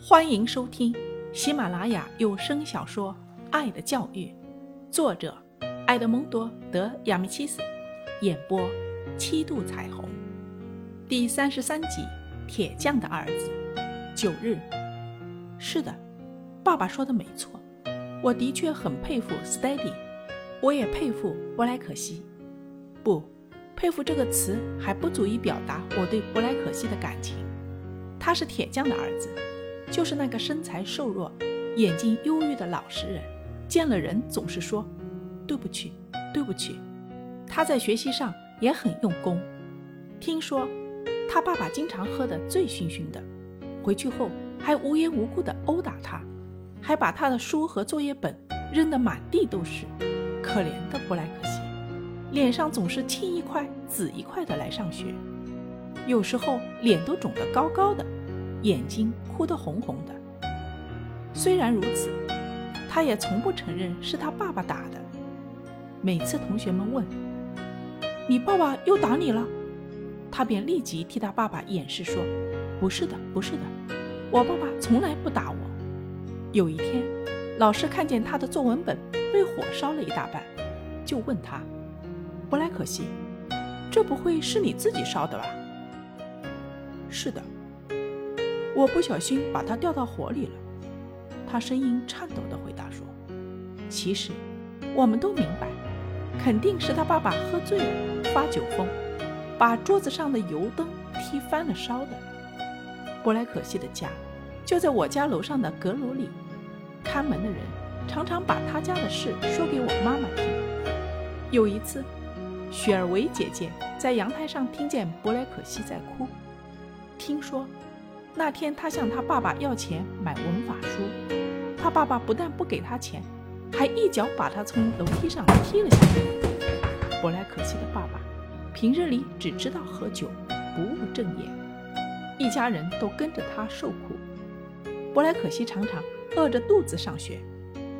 欢迎收听喜马拉雅有声小说《爱的教育》，作者埃德蒙多·德亚米契斯，演播七度彩虹，第三十三集《铁匠的儿子》。九日，是的，爸爸说的没错，我的确很佩服 Steady，我也佩服布莱克西。不，佩服这个词还不足以表达我对布莱克西的感情。他是铁匠的儿子。就是那个身材瘦弱、眼睛忧郁的老实人，见了人总是说：“对不起，对不起。”他在学习上也很用功。听说他爸爸经常喝得醉醺醺的，回去后还无缘无故地殴打他，还把他的书和作业本扔得满地都是。可怜的布莱克西，脸上总是青一块紫一块的来上学，有时候脸都肿得高高的。眼睛哭得红红的。虽然如此，他也从不承认是他爸爸打的。每次同学们问：“你爸爸又打你了？”他便立即替他爸爸掩饰说：“不是的，不是的，我爸爸从来不打我。”有一天，老师看见他的作文本被火烧了一大半，就问他：“布莱克西，这不会是你自己烧的吧？”“是的。”我不小心把它掉到火里了，他声音颤抖地回答说：“其实，我们都明白，肯定是他爸爸喝醉了发酒疯，把桌子上的油灯踢翻了烧的。”布莱克西的家就在我家楼上的阁楼里，看门的人常常把他家的事说给我妈妈听。有一次，雪儿维姐姐在阳台上听见布莱克西在哭，听说。那天，他向他爸爸要钱买文法书，他爸爸不但不给他钱，还一脚把他从楼梯上踢了下来。布莱可西的爸爸平日里只知道喝酒，不务正业，一家人都跟着他受苦。布莱可西常常饿着肚子上学，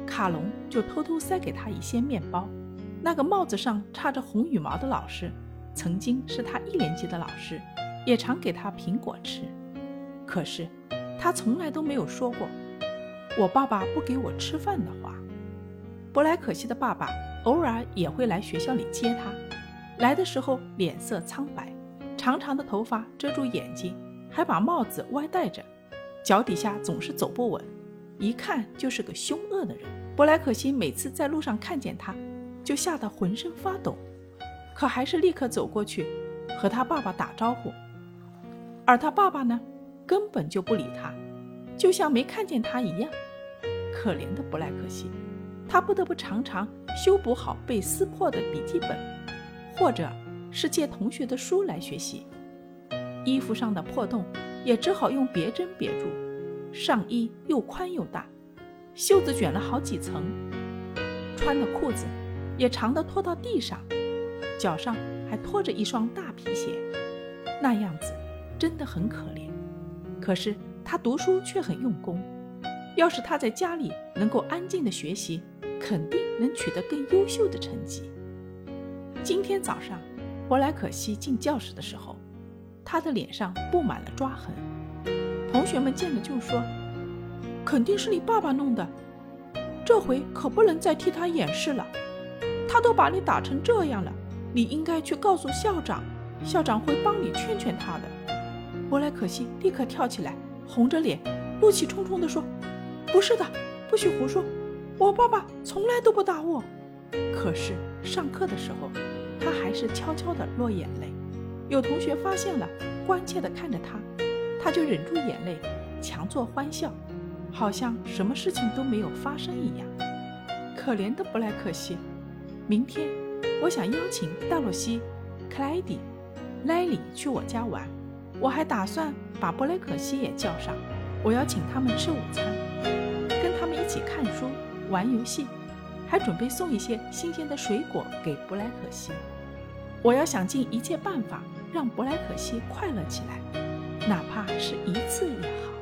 卡隆就偷偷塞给他一些面包。那个帽子上插着红羽毛的老师，曾经是他一年级的老师，也常给他苹果吃。可是，他从来都没有说过我爸爸不给我吃饭的话。布莱克西的爸爸偶尔也会来学校里接他，来的时候脸色苍白，长长的头发遮住眼睛，还把帽子歪戴着，脚底下总是走不稳，一看就是个凶恶的人。布莱克西每次在路上看见他，就吓得浑身发抖，可还是立刻走过去和他爸爸打招呼。而他爸爸呢？根本就不理他，就像没看见他一样。可怜的布莱克西，他不得不常常修补好被撕破的笔记本，或者是借同学的书来学习。衣服上的破洞也只好用别针别住。上衣又宽又大，袖子卷了好几层，穿的裤子也长的拖到地上，脚上还拖着一双大皮鞋，那样子真的很可怜。可是他读书却很用功。要是他在家里能够安静的学习，肯定能取得更优秀的成绩。今天早上，伯莱可西进教室的时候，他的脸上布满了抓痕。同学们见了就说：“肯定是你爸爸弄的，这回可不能再替他掩饰了。他都把你打成这样了，你应该去告诉校长，校长会帮你劝劝他的。”布莱可西立刻跳起来，红着脸，怒气冲冲地说：“不是的，不许胡说！我爸爸从来都不打我。”可是上课的时候，他还是悄悄地落眼泪。有同学发现了，关切地看着他，他就忍住眼泪，强作欢笑，好像什么事情都没有发生一样。可怜的布莱克西，明天我想邀请戴洛西、克莱迪、莱里去我家玩。我还打算把布莱克西也叫上，我要请他们吃午餐，跟他们一起看书、玩游戏，还准备送一些新鲜的水果给布莱克西。我要想尽一切办法让布莱克西快乐起来，哪怕是一次也好。